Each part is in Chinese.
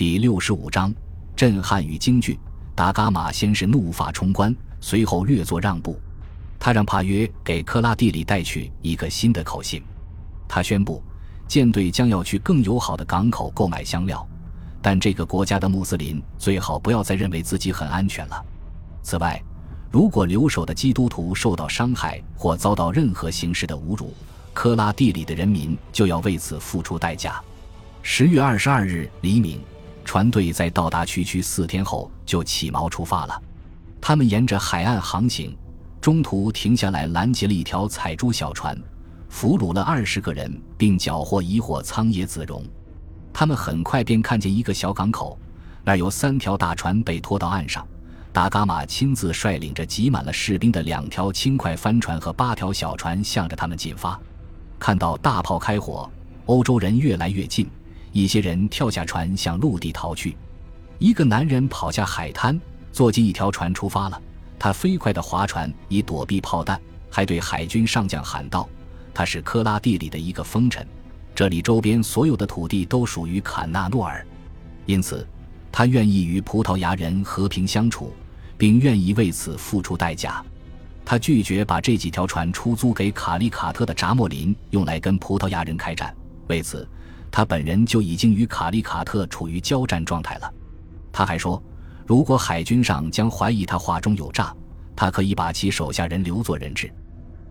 第六十五章震撼与惊惧。达伽马先是怒发冲冠，随后略作让步。他让帕约给克拉蒂里带去一个新的口信。他宣布，舰队将要去更友好的港口购买香料，但这个国家的穆斯林最好不要再认为自己很安全了。此外，如果留守的基督徒受到伤害或遭到任何形式的侮辱，科拉蒂里的人民就要为此付出代价。十月二十二日黎明。船队在到达区区四天后就起锚出发了。他们沿着海岸航行，中途停下来拦截了一条采珠小船，俘虏了二十个人，并缴获一货苍叶子绒。他们很快便看见一个小港口，那儿有三条大船被拖到岸上。达伽马亲自率领着挤满了士兵的两条轻快帆船和八条小船向着他们进发。看到大炮开火，欧洲人越来越近。一些人跳下船向陆地逃去，一个男人跑下海滩，坐进一条船出发了。他飞快地划船以躲避炮弹，还对海军上将喊道：“他是科拉地里的一个风尘，这里周边所有的土地都属于坎纳诺尔，因此他愿意与葡萄牙人和平相处，并愿意为此付出代价。他拒绝把这几条船出租给卡利卡特的扎莫林，用来跟葡萄牙人开战。为此。”他本人就已经与卡利卡特处于交战状态了。他还说，如果海军上将怀疑他话中有诈，他可以把其手下人留作人质，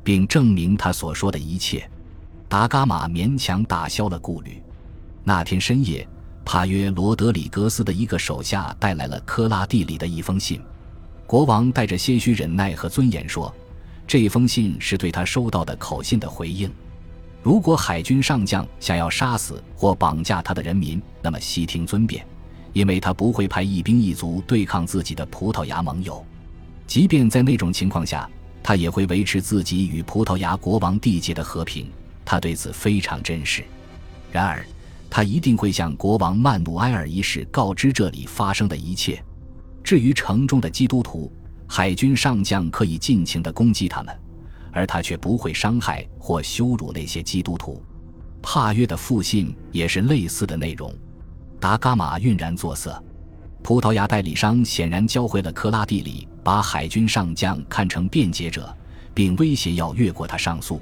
并证明他所说的一切。达伽马勉强打消了顾虑。那天深夜，帕约罗德里格斯的一个手下带来了科拉蒂里的一封信。国王带着些许忍耐和尊严说：“这封信是对他收到的口信的回应。”如果海军上将想要杀死或绑架他的人民，那么悉听尊便，因为他不会派一兵一卒对抗自己的葡萄牙盟友。即便在那种情况下，他也会维持自己与葡萄牙国王缔结的和平。他对此非常珍视。然而，他一定会向国王曼努埃尔一世告知这里发生的一切。至于城中的基督徒，海军上将可以尽情地攻击他们。而他却不会伤害或羞辱那些基督徒。帕约的复信也是类似的内容。达伽马晕然作色。葡萄牙代理商显然教会了克拉蒂里把海军上将看成辩解者，并威胁要越过他上诉。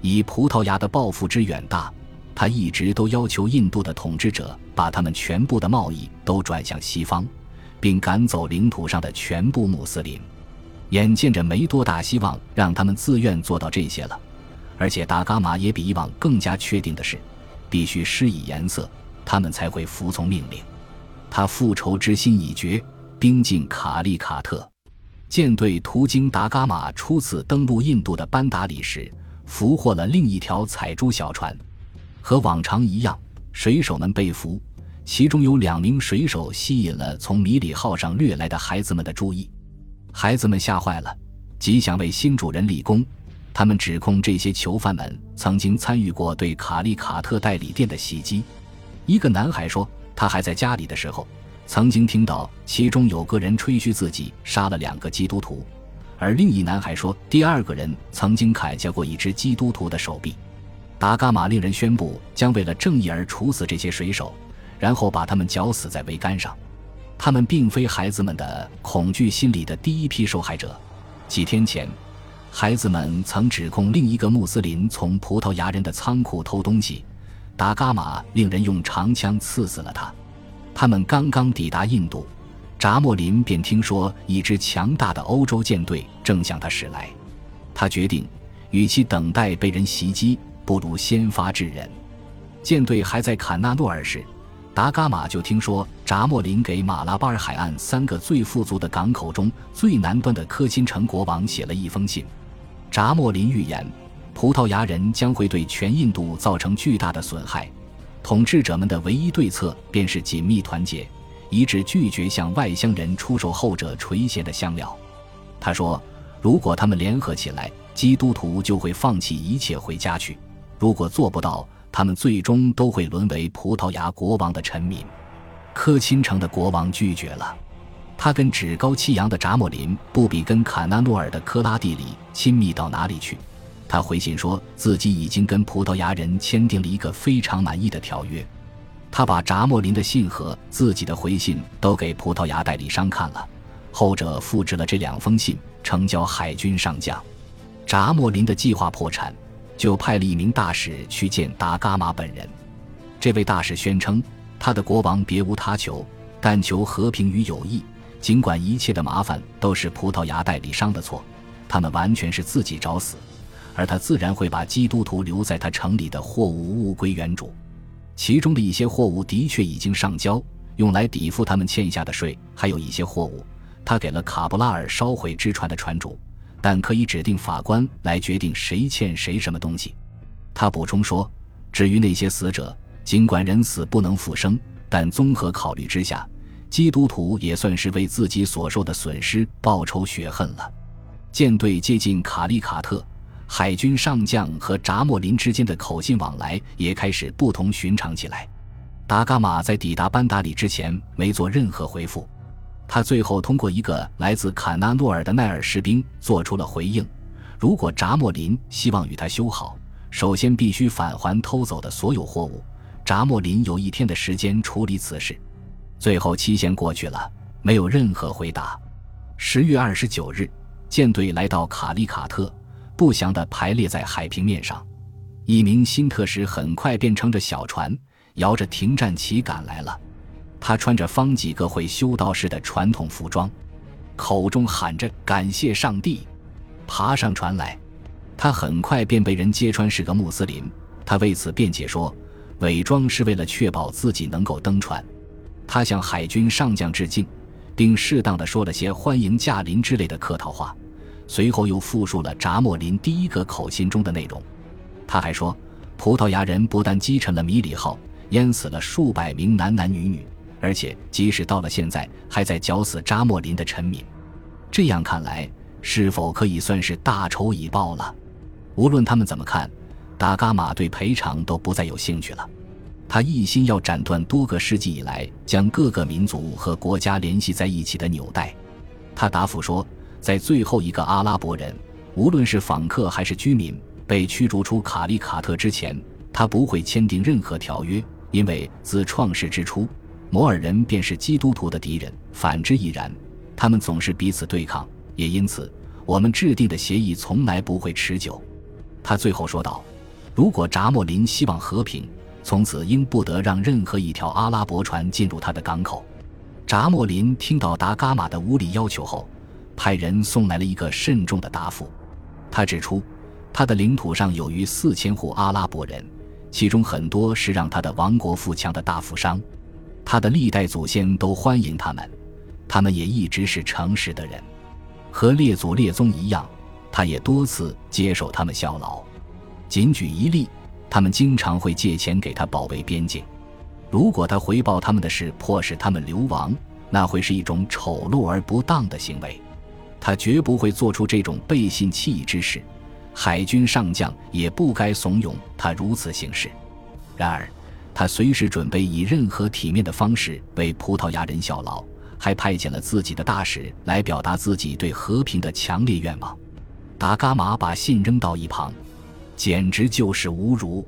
以葡萄牙的抱负之远大，他一直都要求印度的统治者把他们全部的贸易都转向西方，并赶走领土上的全部穆斯林。眼见着没多大希望让他们自愿做到这些了，而且达伽马也比以往更加确定的是，必须施以颜色，他们才会服从命令。他复仇之心已决，兵进卡利卡特。舰队途经达伽马初次登陆印度的班达里时，俘获了另一条采珠小船。和往常一样，水手们被俘，其中有两名水手吸引了从米里号上掠来的孩子们的注意。孩子们吓坏了，极想为新主人立功。他们指控这些囚犯们曾经参与过对卡利卡特代理店的袭击。一个男孩说，他还在家里的时候，曾经听到其中有个人吹嘘自己杀了两个基督徒。而另一男孩说，第二个人曾经砍下过一只基督徒的手臂。达伽马令人宣布将为了正义而处死这些水手，然后把他们绞死在桅杆上。他们并非孩子们的恐惧心理的第一批受害者。几天前，孩子们曾指控另一个穆斯林从葡萄牙人的仓库偷东西，达伽马令人用长枪刺死了他。他们刚刚抵达印度，扎莫林便听说一支强大的欧洲舰队正向他驶来。他决定，与其等待被人袭击，不如先发制人。舰队还在坎纳诺尔时。达伽马就听说扎莫林给马拉巴尔海岸三个最富足的港口中最南端的科钦城国王写了一封信。扎莫林预言，葡萄牙人将会对全印度造成巨大的损害，统治者们的唯一对策便是紧密团结，一致拒绝向外乡人出售后者垂涎的香料。他说，如果他们联合起来，基督徒就会放弃一切回家去；如果做不到，他们最终都会沦为葡萄牙国王的臣民。科钦城的国王拒绝了。他跟趾高气扬的扎莫林不比跟坎纳诺尔的科拉蒂里亲密到哪里去。他回信说自己已经跟葡萄牙人签订了一个非常满意的条约。他把扎莫林的信和自己的回信都给葡萄牙代理商看了，后者复制了这两封信，呈交海军上将。扎莫林的计划破产，就派了一名大使去见达伽马本人。这位大使宣称，他的国王别无他求，但求和平与友谊。尽管一切的麻烦都是葡萄牙代理商的错，他们完全是自己找死，而他自然会把基督徒留在他城里的货物物归原主。其中的一些货物的确已经上交，用来抵付他们欠下的税；还有一些货物，他给了卡布拉尔烧毁之船的船主，但可以指定法官来决定谁欠谁什么东西。他补充说：“至于那些死者，尽管人死不能复生，但综合考虑之下，基督徒也算是为自己所受的损失报仇雪恨了。”舰队接近卡利卡特。海军上将和扎莫林之间的口信往来也开始不同寻常起来。达伽马在抵达班达里之前没做任何回复，他最后通过一个来自卡纳诺尔的奈尔士兵做出了回应：如果扎莫林希望与他修好，首先必须返还偷走的所有货物。扎莫林有一天的时间处理此事。最后期限过去了，没有任何回答。十月二十九日，舰队来到卡利卡特。不祥地排列在海平面上，一名新特使很快便乘着小船，摇着停战旗赶来了。他穿着方几个会修道士的传统服装，口中喊着感谢上帝，爬上船来。他很快便被人揭穿是个穆斯林。他为此辩解说，伪装是为了确保自己能够登船。他向海军上将致敬，并适当的说了些欢迎驾临之类的客套话。随后又复述了扎莫林第一个口信中的内容。他还说，葡萄牙人不但击沉了米里号，淹死了数百名男男女女，而且即使到了现在，还在绞死扎莫林的臣民。这样看来，是否可以算是大仇已报了？无论他们怎么看，达伽马对赔偿都不再有兴趣了。他一心要斩断多个世纪以来将各个民族和国家联系在一起的纽带。他答复说。在最后一个阿拉伯人，无论是访客还是居民，被驱逐出卡利卡特之前，他不会签订任何条约，因为自创世之初，摩尔人便是基督徒的敌人，反之亦然。他们总是彼此对抗，也因此，我们制定的协议从来不会持久。他最后说道：“如果扎莫林希望和平，从此应不得让任何一条阿拉伯船进入他的港口。”扎莫林听到达伽马的无理要求后。派人送来了一个慎重的答复。他指出，他的领土上有逾四千户阿拉伯人，其中很多是让他的王国富强的大富商。他的历代祖先都欢迎他们，他们也一直是诚实的人，和列祖列宗一样。他也多次接受他们效劳。仅举一例，他们经常会借钱给他保卫边境。如果他回报他们的事迫使他们流亡，那会是一种丑陋而不当的行为。他绝不会做出这种背信弃义之事，海军上将也不该怂恿他如此行事。然而，他随时准备以任何体面的方式为葡萄牙人效劳，还派遣了自己的大使来表达自己对和平的强烈愿望。达伽马把信扔到一旁，简直就是侮辱！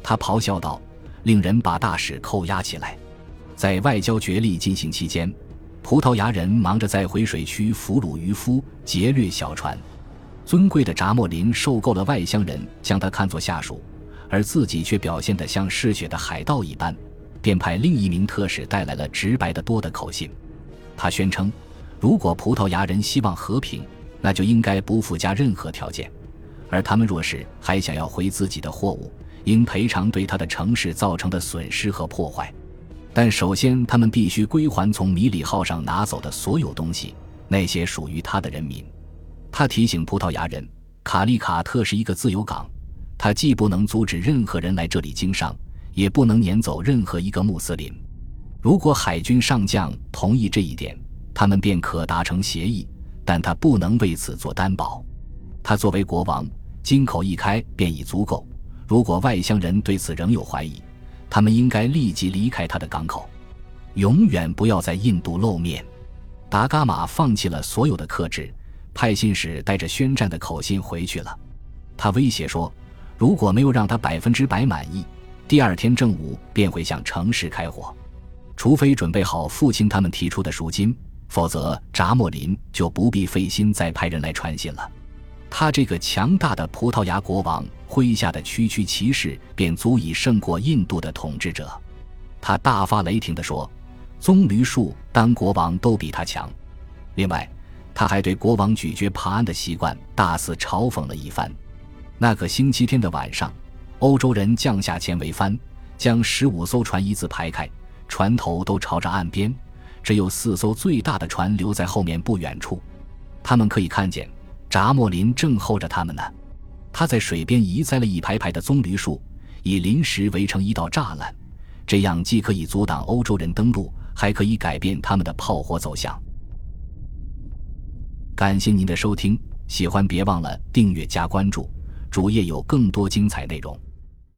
他咆哮道：“令人把大使扣押起来！”在外交角力进行期间。葡萄牙人忙着在回水区俘虏渔夫、劫掠小船。尊贵的扎莫林受够了外乡人将他看作下属，而自己却表现得像嗜血的海盗一般，便派另一名特使带来了直白得多的口信。他宣称，如果葡萄牙人希望和平，那就应该不附加任何条件；而他们若是还想要回自己的货物，应赔偿对他的城市造成的损失和破坏。但首先，他们必须归还从米里号上拿走的所有东西，那些属于他的人民。他提醒葡萄牙人，卡利卡特是一个自由港，他既不能阻止任何人来这里经商，也不能撵走任何一个穆斯林。如果海军上将同意这一点，他们便可达成协议，但他不能为此做担保。他作为国王，金口一开便已足够。如果外乡人对此仍有怀疑，他们应该立即离开他的港口，永远不要在印度露面。达伽马放弃了所有的克制，派信使带着宣战的口信回去了。他威胁说，如果没有让他百分之百满意，第二天正午便会向城市开火，除非准备好父亲他们提出的赎金，否则扎莫林就不必费心再派人来传信了。他这个强大的葡萄牙国王麾下的区区骑士便足以胜过印度的统治者。他大发雷霆地说：“棕榈树当国王都比他强。”另外，他还对国王咀嚼爬案的习惯大肆嘲讽了一番。那个星期天的晚上，欧洲人降下前桅帆，将十五艘船一字排开，船头都朝着岸边，只有四艘最大的船留在后面不远处。他们可以看见。扎莫林正候着他们呢，他在水边移栽了一排排的棕榈树，以临时围成一道栅栏，这样既可以阻挡欧洲人登陆，还可以改变他们的炮火走向。感谢您的收听，喜欢别忘了订阅加关注，主页有更多精彩内容。